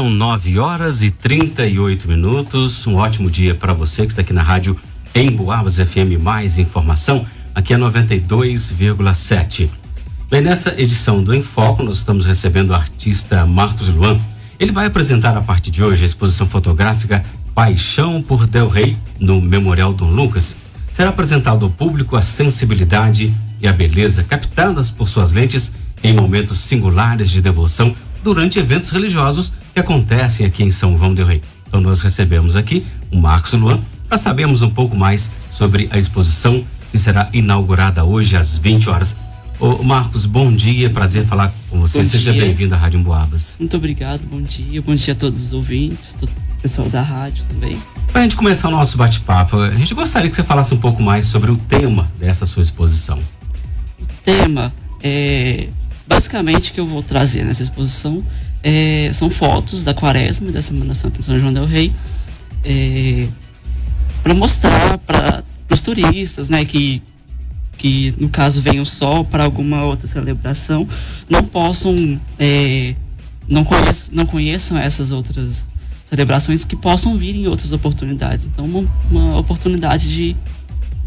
são 9 horas e 38 minutos. Um ótimo dia para você que está aqui na rádio em Boabas FM. Mais informação aqui é 92,7. Bem, nessa edição do Enfoco, nós estamos recebendo o artista Marcos Luan. Ele vai apresentar a partir de hoje a exposição fotográfica Paixão por Del Rey no Memorial Dom Lucas. Será apresentado ao público a sensibilidade e a beleza captadas por suas lentes em momentos singulares de devoção durante eventos religiosos que acontecem aqui em São João del Rei. Então nós recebemos aqui o Marcos Luan para sabermos um pouco mais sobre a exposição que será inaugurada hoje às 20 horas. Ô Marcos, bom dia, prazer falar com você. Bom Seja bem-vindo à Rádio Emboabas. Muito obrigado, bom dia. Bom dia a todos os ouvintes, todo o pessoal da rádio também. Para a gente começar o nosso bate-papo, a gente gostaria que você falasse um pouco mais sobre o tema dessa sua exposição. O tema é basicamente que eu vou trazer nessa exposição é, são fotos da quaresma da Semana Santa em São João del Rei é, para mostrar para os turistas, né, que que no caso venham só para alguma outra celebração, não possam é, não, conheçam, não conheçam essas outras celebrações que possam vir em outras oportunidades. Então, uma, uma oportunidade de,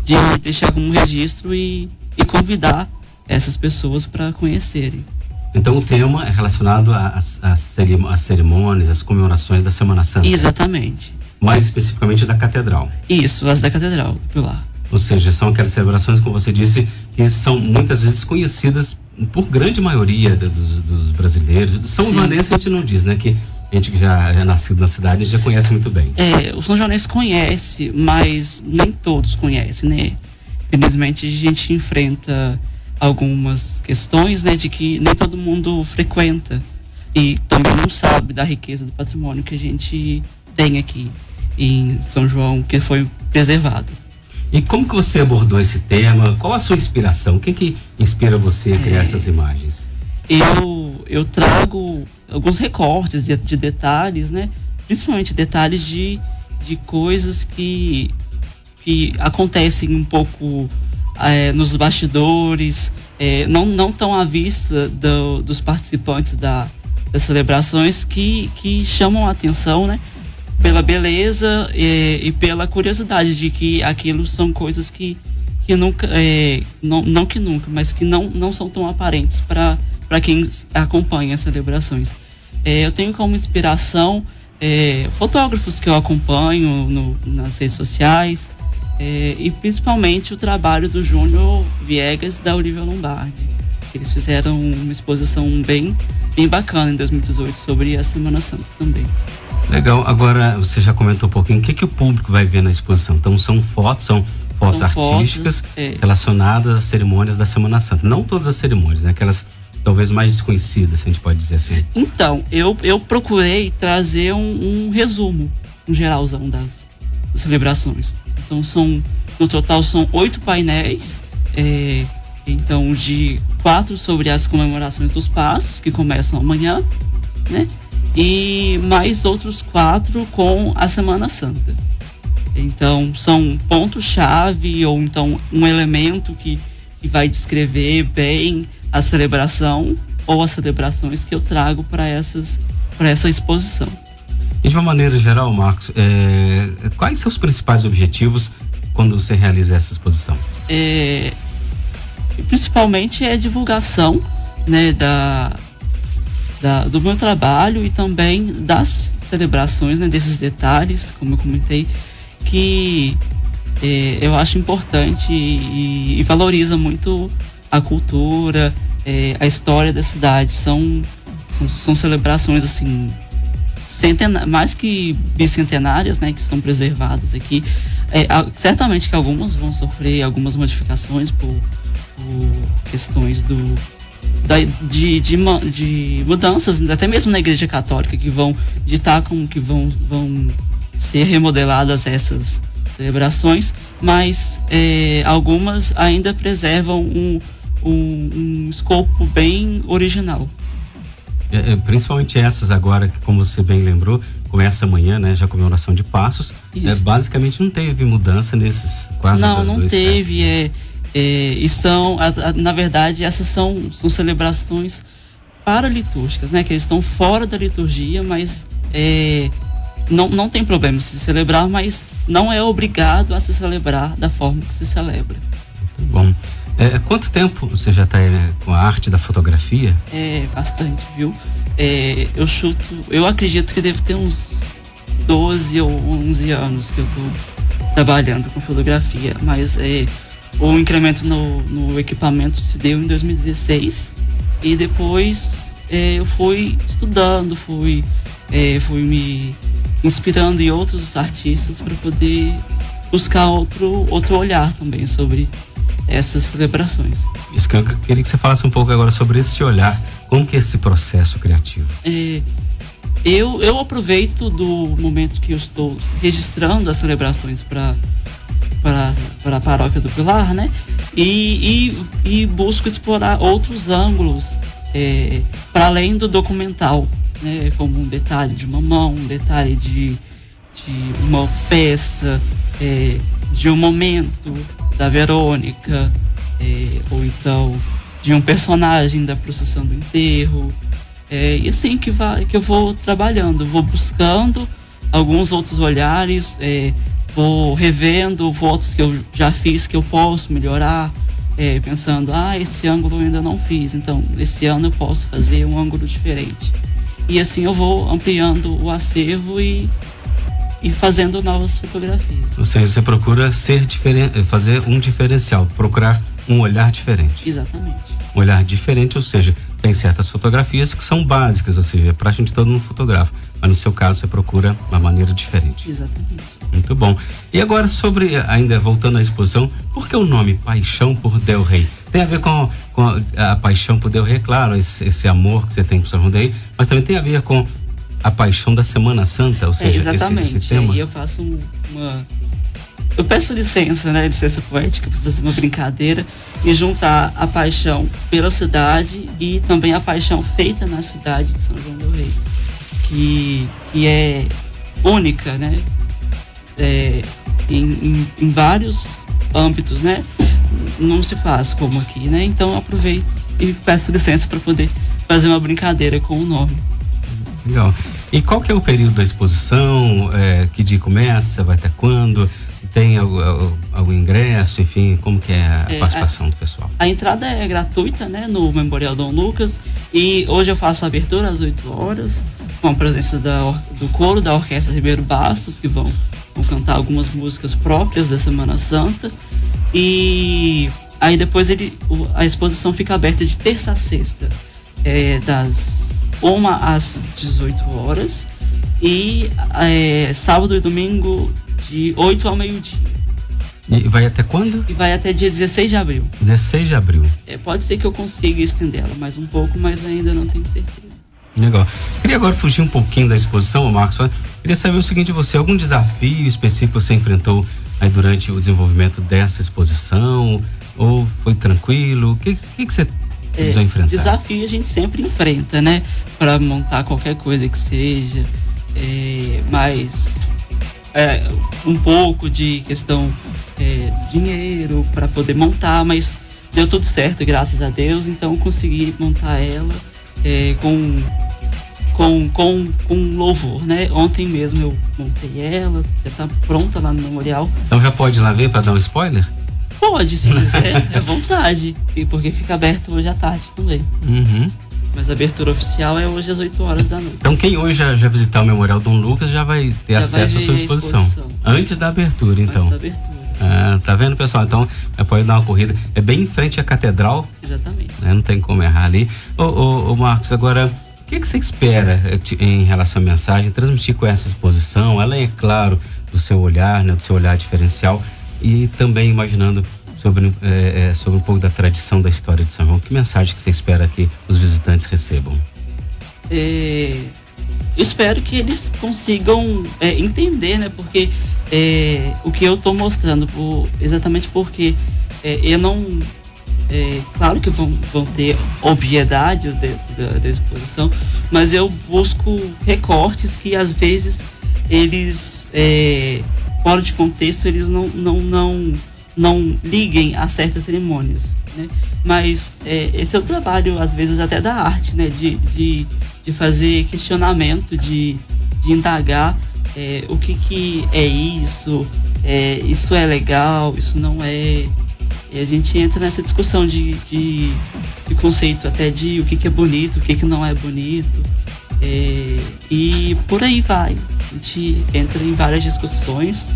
de deixar como registro e, e convidar essas pessoas para conhecerem. Então o tema é relacionado às cerimônias, às comemorações da Semana Santa. Exatamente. Mais especificamente da catedral. Isso, as da catedral, Pilar. Ou seja, são aquelas celebrações, como você disse, que são muitas vezes conhecidas por grande maioria dos, dos brasileiros. São Joanense a gente não diz, né? Que a gente que já, é nascido na cidade já conhece muito bem. É, o São Joanense conhece, mas nem todos conhecem, né? Infelizmente a gente enfrenta algumas questões, né, de que nem todo mundo frequenta e também não sabe da riqueza do patrimônio que a gente tem aqui em São João, que foi preservado. E como que você abordou esse tema? Qual a sua inspiração? O que que inspira você a criar é, essas imagens? Eu eu trago alguns recortes de, de detalhes, né? Principalmente detalhes de, de coisas que que acontecem um pouco é, nos bastidores, é, não, não tão à vista do, dos participantes da, das celebrações que, que chamam a atenção, né? Pela beleza e, e pela curiosidade de que aquilo são coisas que, que nunca, é, não, não que nunca, mas que não, não são tão aparentes para quem acompanha as celebrações. É, eu tenho como inspiração é, fotógrafos que eu acompanho no, nas redes sociais, é, e principalmente o trabalho do Júnior Viegas e da Olivia Lombardi. Eles fizeram uma exposição bem, bem bacana em 2018 sobre a Semana Santa também. Legal. Agora você já comentou um pouquinho o que, que o público vai ver na exposição. Então são fotos, são fotos são artísticas fotos, é. relacionadas às cerimônias da Semana Santa. Não todas as cerimônias, né? Aquelas talvez mais desconhecidas, se a gente pode dizer assim. Então, eu, eu procurei trazer um, um resumo, um geralzão das, das celebrações. Então são no total são oito painéis. É, então de quatro sobre as comemorações dos passos que começam amanhã, né? E mais outros quatro com a Semana Santa. Então são pontos chave ou então um elemento que, que vai descrever bem a celebração ou as celebrações que eu trago para essas para essa exposição. E de uma maneira geral, Marcos, é, quais são os principais objetivos quando você realiza essa exposição? É, principalmente é divulgação né, da, da, do meu trabalho e também das celebrações, né, desses detalhes, como eu comentei, que é, eu acho importante e, e, valoriza muito a cultura, é, a história da cidade. São, são, são celebrações assim mais que bicentenárias, né, que são preservadas aqui. É, certamente que algumas vão sofrer algumas modificações por, por questões do da, de, de, de, mudanças, até mesmo na Igreja Católica, que vão ditar como que vão, vão ser remodeladas essas celebrações, mas é, algumas ainda preservam um, um, um escopo bem original. É, é, principalmente essas agora, que como você bem lembrou, começa amanhã, né? Já comemoração de passos. É, basicamente não teve mudança nesses quase Não, não teve. É, é, e são, a, a, na verdade, essas são, são celebrações paralitúrgicas, né? Que eles estão fora da liturgia, mas é, não, não tem problema se celebrar, mas não é obrigado a se celebrar da forma que se celebra. Bom. É, quanto tempo você já está né, com a arte da fotografia? É, bastante, viu? É, eu chuto, eu acredito que deve ter uns 12 ou 11 anos que eu estou trabalhando com fotografia, mas é, o incremento no, no equipamento se deu em 2016 e depois é, eu fui estudando, fui, é, fui me inspirando em outros artistas para poder buscar outro, outro olhar também sobre essas celebrações. Isso que eu queria que você falasse um pouco agora sobre esse olhar, como que é esse processo criativo? É, eu, eu aproveito do momento que eu estou registrando as celebrações para para a paróquia do Pilar, né? E, e, e busco explorar outros ângulos é, para além do documental, né? Como um detalhe de uma mão, um detalhe de, de uma peça, é, de um momento da Verônica, é, ou então de um personagem da procissão do enterro. É, e assim que, vai, que eu vou trabalhando, vou buscando alguns outros olhares, é, vou revendo fotos que eu já fiz que eu posso melhorar, é, pensando, ah, esse ângulo eu ainda não fiz, então esse ano eu posso fazer um ângulo diferente. E assim eu vou ampliando o acervo e e fazendo novas fotografias. Ou seja, você procura ser diferente, fazer um diferencial, procurar um olhar diferente. Exatamente. Um olhar diferente, ou seja, tem certas fotografias que são básicas, ou seja, é pra gente todo mundo fotografa. Mas no seu caso você procura uma maneira diferente. Exatamente. Muito bom. E agora sobre, ainda voltando à exposição, por que o nome Paixão por Del Rey? Tem a ver com, com a, a paixão por Del Rey, claro, esse, esse amor que você tem por São João Del Rey, mas também tem a ver com a paixão da Semana Santa, ou seja, é, exatamente. Esse, esse tema. E eu faço uma eu peço licença, né, licença poética para fazer uma brincadeira e juntar a paixão pela cidade e também a paixão feita na cidade de São João do Rei, que, que é única, né, é, em, em, em vários âmbitos, né, não se faz como aqui, né, então aproveito e peço licença para poder fazer uma brincadeira com o nome. Legal. E qual que é o período da exposição? É, que dia começa? Vai até quando? Tem algum, ingresso? Enfim, como que é a é, participação a, do pessoal? A entrada é gratuita, né? No Memorial Dom Lucas. E hoje eu faço a abertura às 8 horas, com a presença da, do coro da Orquestra Ribeiro Bastos, que vão, vão cantar algumas músicas próprias da Semana Santa. E aí depois ele, a exposição fica aberta de terça a sexta, é, das uma às 18 horas e é, sábado e domingo de 8 ao meio-dia. E vai até quando? E vai até dia 16 de abril. 16 de abril. É, pode ser que eu consiga estendê-la mais um pouco, mas ainda não tenho certeza. Legal. Queria agora fugir um pouquinho da exposição, Marcos. Queria saber o seguinte de você, algum desafio específico você enfrentou aí durante o desenvolvimento dessa exposição? Ou foi tranquilo? O que, que, que você é? Desafio a gente sempre enfrenta, né? Para montar qualquer coisa que seja. É, mas é, um pouco de questão é, dinheiro para poder montar, mas deu tudo certo, graças a Deus. Então consegui montar ela é, com, com, com, com louvor, né? Ontem mesmo eu montei ela, já está pronta lá no memorial. Então já pode ir lá ver para dar um spoiler? Pode, se quiser, é vontade. E porque fica aberto hoje à tarde também. Uhum. Mas a abertura oficial é hoje às 8 horas da noite. Então quem hoje já, já visitar o Memorial Dom Lucas já vai ter já acesso vai à sua exposição. exposição. Antes da abertura, então. Antes da abertura. Ah, tá vendo, pessoal? Então, pode dar uma corrida. É bem em frente à catedral. Exatamente. Né? Não tem como errar ali. Ô, ô, ô Marcos, agora, o que, que você espera eh, em relação à mensagem, transmitir com essa exposição? Além, é claro, do seu olhar, né? Do seu olhar diferencial e também imaginando sobre, é, é, sobre um pouco da tradição da história de São João. Que mensagem que você espera que os visitantes recebam? É, espero que eles consigam é, entender, né? Porque é, o que eu estou mostrando, por, exatamente porque é, eu não é, claro que vão, vão ter obviedades dentro da, da, exposição, mas eu busco recortes que às vezes eles é, fora de contexto, eles não, não, não, não liguem a certas cerimônias. Né? Mas é, esse é o trabalho, às vezes, até da arte, né? de, de, de fazer questionamento, de, de indagar é, o que, que é isso, é, isso é legal, isso não é. E a gente entra nessa discussão de, de, de conceito até de o que, que é bonito, o que, que não é bonito. É, e por aí vai. A gente entra em várias discussões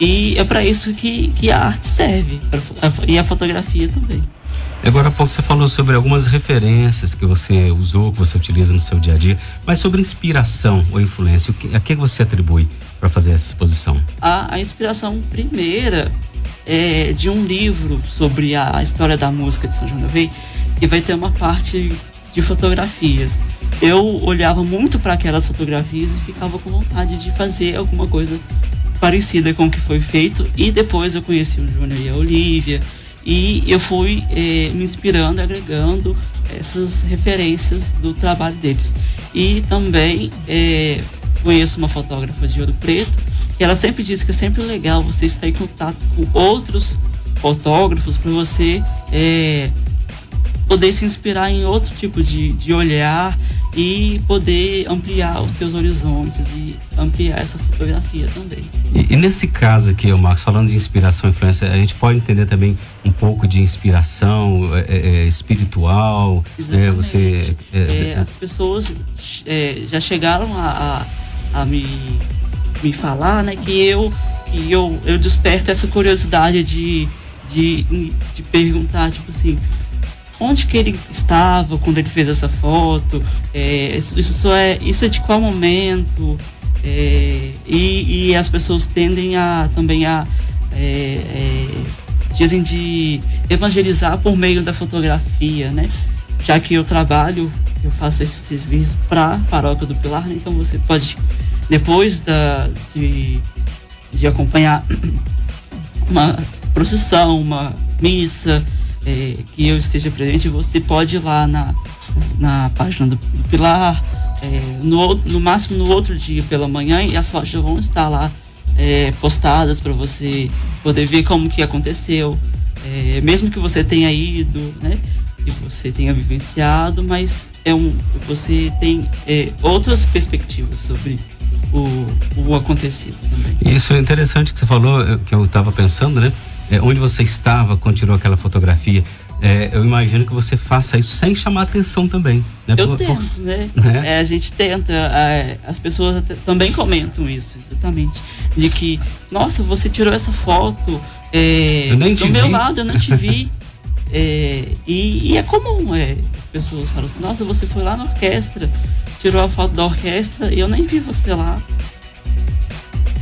e é para isso que, que a arte serve, pra, e a fotografia também. Agora há pouco você falou sobre algumas referências que você usou, que você utiliza no seu dia a dia, mas sobre inspiração ou influência, o que, a que você atribui para fazer essa exposição? A, a, inspiração primeira é de um livro sobre a história da música de São João da Rei, que vai ter uma parte de fotografias. Eu olhava muito para aquelas fotografias e ficava com vontade de fazer alguma coisa parecida com o que foi feito. E depois eu conheci o Júnior e a Olivia e eu fui eh, me inspirando, agregando essas referências do trabalho deles. E também eh, conheço uma fotógrafa de Ouro Preto, que ela sempre diz que é sempre legal você estar em contato com outros fotógrafos para você eh, poder se inspirar em outro tipo de, de olhar e poder ampliar os seus horizontes e ampliar essa fotografia também. E, e nesse caso aqui, o Marcos, falando de inspiração e influência, a gente pode entender também um pouco de inspiração é, é, é espiritual. Né? Você, é, é, as pessoas é, já chegaram a, a, a, me, me falar né, que eu, que eu, eu desperto essa curiosidade de, de, de perguntar, tipo assim, onde que ele estava quando ele fez essa foto, é, isso, é, isso é de qual momento, é, e, e, as pessoas tendem a também a é, é, dizem de evangelizar por meio da fotografia, né? Já que eu trabalho, eu faço esse serviço para a paróquia do Pilar, né? então você pode depois da, de, de acompanhar uma procissão, uma missa, é, que eu esteja presente, você pode ir lá na, na página do, do Pilar, é, no, no máximo no outro dia pela manhã, e as fotos já vão estar lá é, postadas para você poder ver como que aconteceu. É, mesmo que você tenha ido, né? E você tenha vivenciado, mas é um, você tem é, outras perspectivas sobre o, o acontecido também. Isso é interessante que você falou, que eu estava pensando, né? É, onde você estava quando tirou aquela fotografia. É, eu imagino que você faça isso sem chamar atenção também. Né? Eu por, tento, por, né? né? É, a gente tenta, as pessoas também comentam isso, exatamente. De que, nossa, você tirou essa foto é, do meu vi. lado, eu não te vi. É, e, e, é comum, é, as pessoas falam assim, nossa, você foi lá na orquestra, tirou a foto da orquestra e eu nem vi você lá.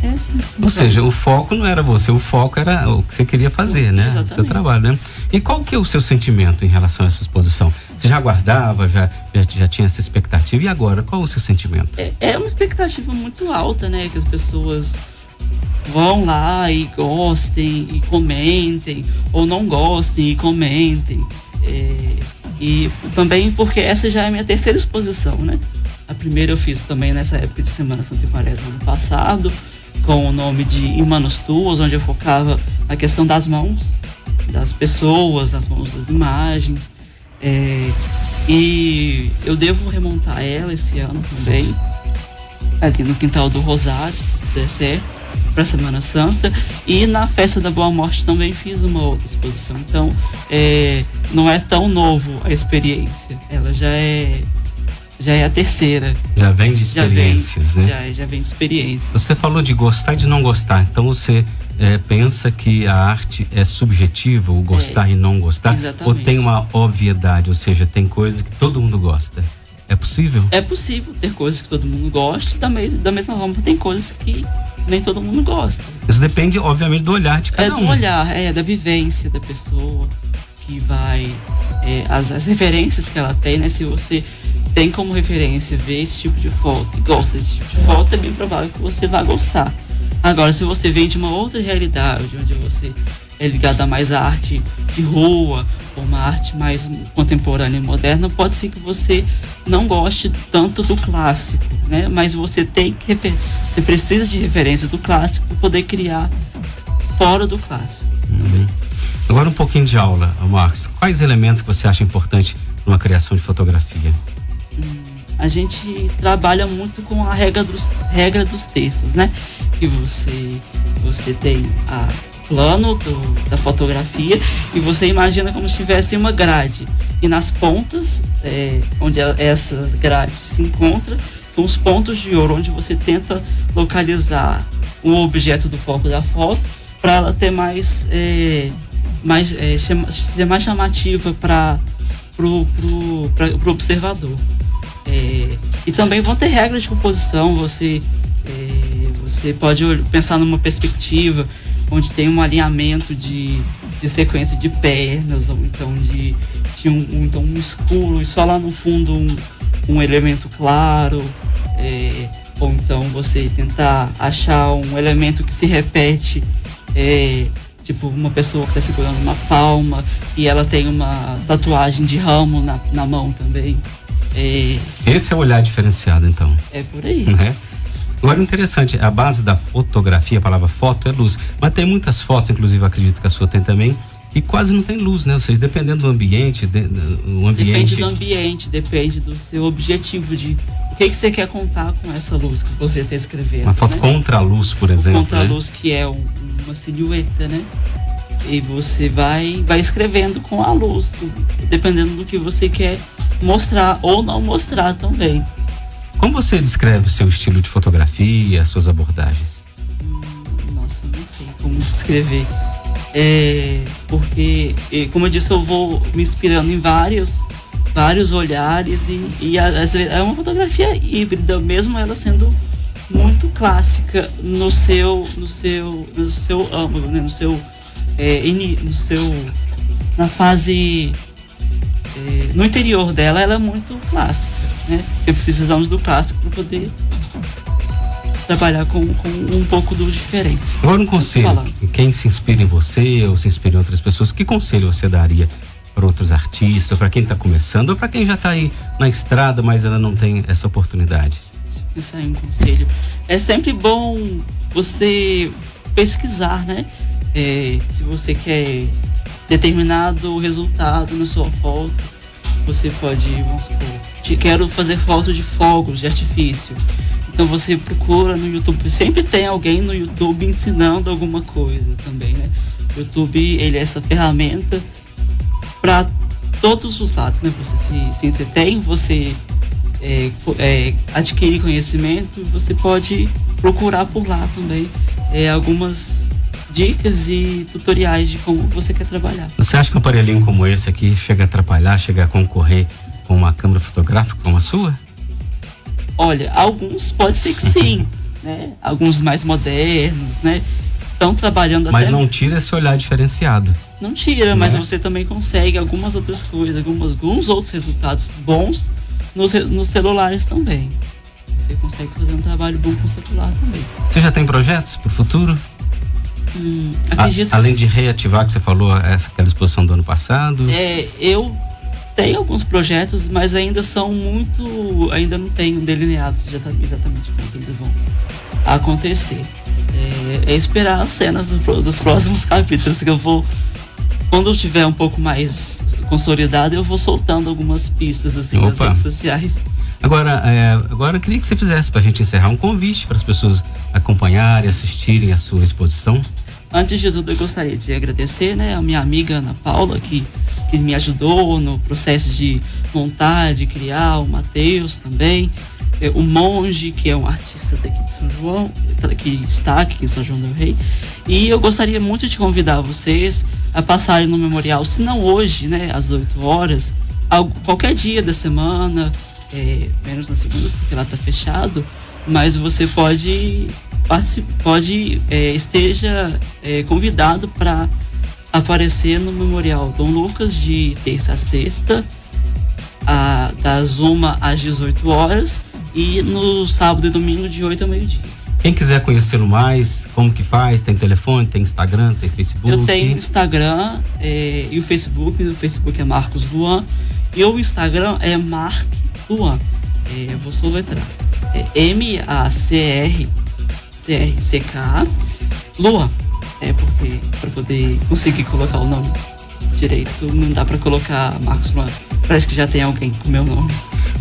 É assim, Ou seja, o foco não era você, o foco era o que você queria fazer, né? Exatamente. Seu trabalho, né? E qual que é o seu sentimento em relação a essa exposição? Você já aguardava, já, já, já tinha essa expectativa, e agora, qual é o seu sentimento? É, é uma expectativa muito alta, né? Que as pessoas vão lá e gostem e comentem, ou não gostem e comentem. É, e também porque essa já é a minha terceira exposição, né? A primeira eu fiz também nessa época de Semana Santa e Quaresma ano passado com o nome de Em Manos Tuas, onde eu focava na questão das mãos, das pessoas, das mãos das imagens. É, e eu devo remontar ela esse ano também, ali no quintal do Rosário, se der certo, para Semana Santa. E na festa da Boa Morte também fiz uma outra exposição. Então, é, não é tão novo a experiência, ela já é já é a terceira. Já vem de experiências, já vem, né? Já, já vem de experiência. Você falou de gostar e de não gostar. Então você é, pensa que a arte é subjetiva, o gostar é, e não gostar? Exatamente. Ou tem uma obviedade, ou seja, tem coisas que todo mundo gosta? É possível? É possível ter coisas que todo mundo gosta, da, mes da mesma forma tem coisas que nem todo mundo gosta. Isso depende, obviamente, do olhar de cada é, um. É do olhar, é, da vivência da pessoa que vai. É, as, as referências que ela tem, né? Se você tem como referência ver esse tipo de foto e gosta desse tipo de foto, é bem provável que você vá gostar. Agora, se você vem de uma outra realidade, onde você é ligado a mais a arte de rua, ou uma arte mais contemporânea e moderna, pode ser que você não goste tanto do clássico, né? Mas você tem que você precisa de referência do clássico para poder criar fora do clássico. Uhum. Agora um pouquinho de aula, Marcos. Quais elementos que você acha importante numa criação de fotografia? A gente trabalha muito com a regra dos, regra dos textos, né? Que você, você tem a plano do, da fotografia e você imagina como se tivesse uma grade. E nas pontas, é, onde essa grade se encontra, são os pontos de ouro, onde você tenta localizar o objeto do foco da foto para ela ter mais, é, mais é, ser mais chamativa para pro observador. É, e também vão ter regras de composição, você, é, você pode pensar numa perspectiva onde tem um alinhamento de, de sequência de pernas, ou então de, de um, então um escuro e só lá no fundo um, um elemento claro, é, ou então você tentar achar um elemento que se repete, é, tipo uma pessoa que está segurando uma palma e ela tem uma tatuagem de ramo na, na mão também. Esse é o olhar diferenciado, então. É por aí. É? Agora, interessante, a base da fotografia, a palavra foto é luz. Mas tem muitas fotos, inclusive acredito que a sua tem também, que quase não tem luz, né? Ou seja, dependendo do ambiente, de, do ambiente... Depende do ambiente, depende do seu objetivo de o que, que você quer contar com essa luz que você está escrevendo. Uma foto né? contra a luz, por exemplo. Contra a né? luz, que é um, uma silhueta, né? E você vai, vai escrevendo com a luz, dependendo do que você quer mostrar ou não mostrar também. Como você descreve o seu estilo de fotografia, as suas abordagens? Hum, nossa, não sei como descrever. É, porque, como eu disse, eu vou me inspirando em vários, vários olhares e, e é uma fotografia híbrida, mesmo ela sendo muito clássica no seu, no seu, no seu âmbito, né? no seu, é, no seu, na fase, é, no interior dela, ela é muito clássica né? Porque precisamos do clássico para poder trabalhar com, com, um pouco do diferente. Agora um conselho, quem se inspira em você ou se inspira em outras pessoas, que conselho você daria para outros artistas, para quem está começando ou para quem já está aí na estrada, mas ainda não tem essa oportunidade? Se pensar em um conselho, é sempre bom você pesquisar, né? É, se você quer determinado resultado na sua foto, você pode, vamos supor, te quero fazer fotos de fogos de artifício. Então você procura no YouTube, sempre tem alguém no YouTube ensinando alguma coisa também, né? O YouTube, ele é essa ferramenta para todos os lados, né? Você se, se entretém, você é, é, adquire conhecimento, você pode procurar por lá também é, algumas dicas e tutoriais de como você quer trabalhar. Você acha que um aparelhinho como esse aqui chega a atrapalhar, chega a concorrer com uma câmera fotográfica como a sua? Olha, alguns pode ser que sim, né? Alguns mais modernos, né? Estão trabalhando Mas até... não tira esse olhar diferenciado. Não tira, mas né? você também consegue algumas outras coisas, algumas, alguns outros resultados bons nos, nos celulares também. Você consegue fazer um trabalho bom com o celular também. Você já tem projetos para o futuro? Hum, acredito A, além de reativar que você falou essa aquela exposição do ano passado. É, eu tenho alguns projetos, mas ainda são muito, ainda não tenho delineados exatamente como eles vão acontecer. É, é esperar as cenas do, dos próximos capítulos que eu vou, quando eu tiver um pouco mais consolidado, eu vou soltando algumas pistas assim Opa. nas redes sociais. Agora, é, agora eu queria que você fizesse para a gente encerrar um convite para as pessoas acompanharem, assistirem a sua exposição. Antes de tudo, eu gostaria de agradecer né, a minha amiga Ana Paula, que, que me ajudou no processo de montar, de criar, o Matheus também, é, o Monge, que é um artista daqui de São João, que está aqui em São João do Rei. E eu gostaria muito de convidar vocês a passarem no memorial, se não hoje, né, às 8 horas, qualquer dia da semana, é, menos na segunda, porque lá está fechado, mas você pode pode é, esteja é, convidado para aparecer no Memorial Dom Lucas de terça a sexta, a, das 1 às 18 horas, e no sábado e domingo de 8 ao meio-dia. Quem quiser conhecê-lo mais, como que faz? Tem telefone, tem Instagram, tem Facebook? Eu tenho Instagram é, e o Facebook. O Facebook é Marcos Luan. E o Instagram é Mark Luan. É, eu vou soletrar. É M-A-C-R CRCK Lua. É porque para poder conseguir colocar o nome direito, não dá para colocar Marcos Luan. Parece que já tem alguém com meu nome.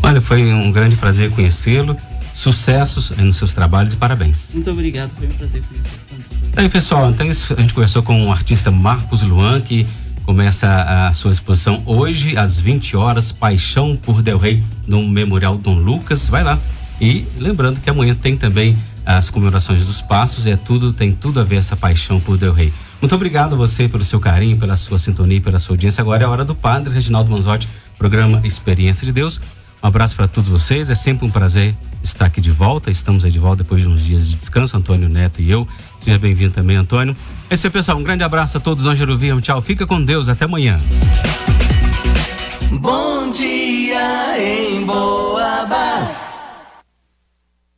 Olha, foi um grande prazer conhecê-lo. Sucessos nos seus trabalhos e parabéns. Muito obrigado, foi um prazer conhecer também. Aí, pessoal, então a gente conversou com o artista Marcos Luan, que começa a sua exposição hoje, às 20 horas, Paixão por Del Rey, no Memorial Dom Lucas. Vai lá. E lembrando que amanhã tem também as comemorações dos passos, é tudo, tem tudo a ver essa paixão por Del Rey. Muito obrigado a você pelo seu carinho, pela sua sintonia, pela sua audiência. Agora é a hora do Padre Reginaldo Manzotti, programa Experiência de Deus. Um abraço para todos vocês, é sempre um prazer estar aqui de volta. Estamos aí de volta depois de uns dias de descanso, Antônio Neto e eu. Seja bem-vindo também, Antônio. É isso pessoal. Um grande abraço a todos nós, Jeruviam. Tchau, fica com Deus, até amanhã. Bom dia em Boa.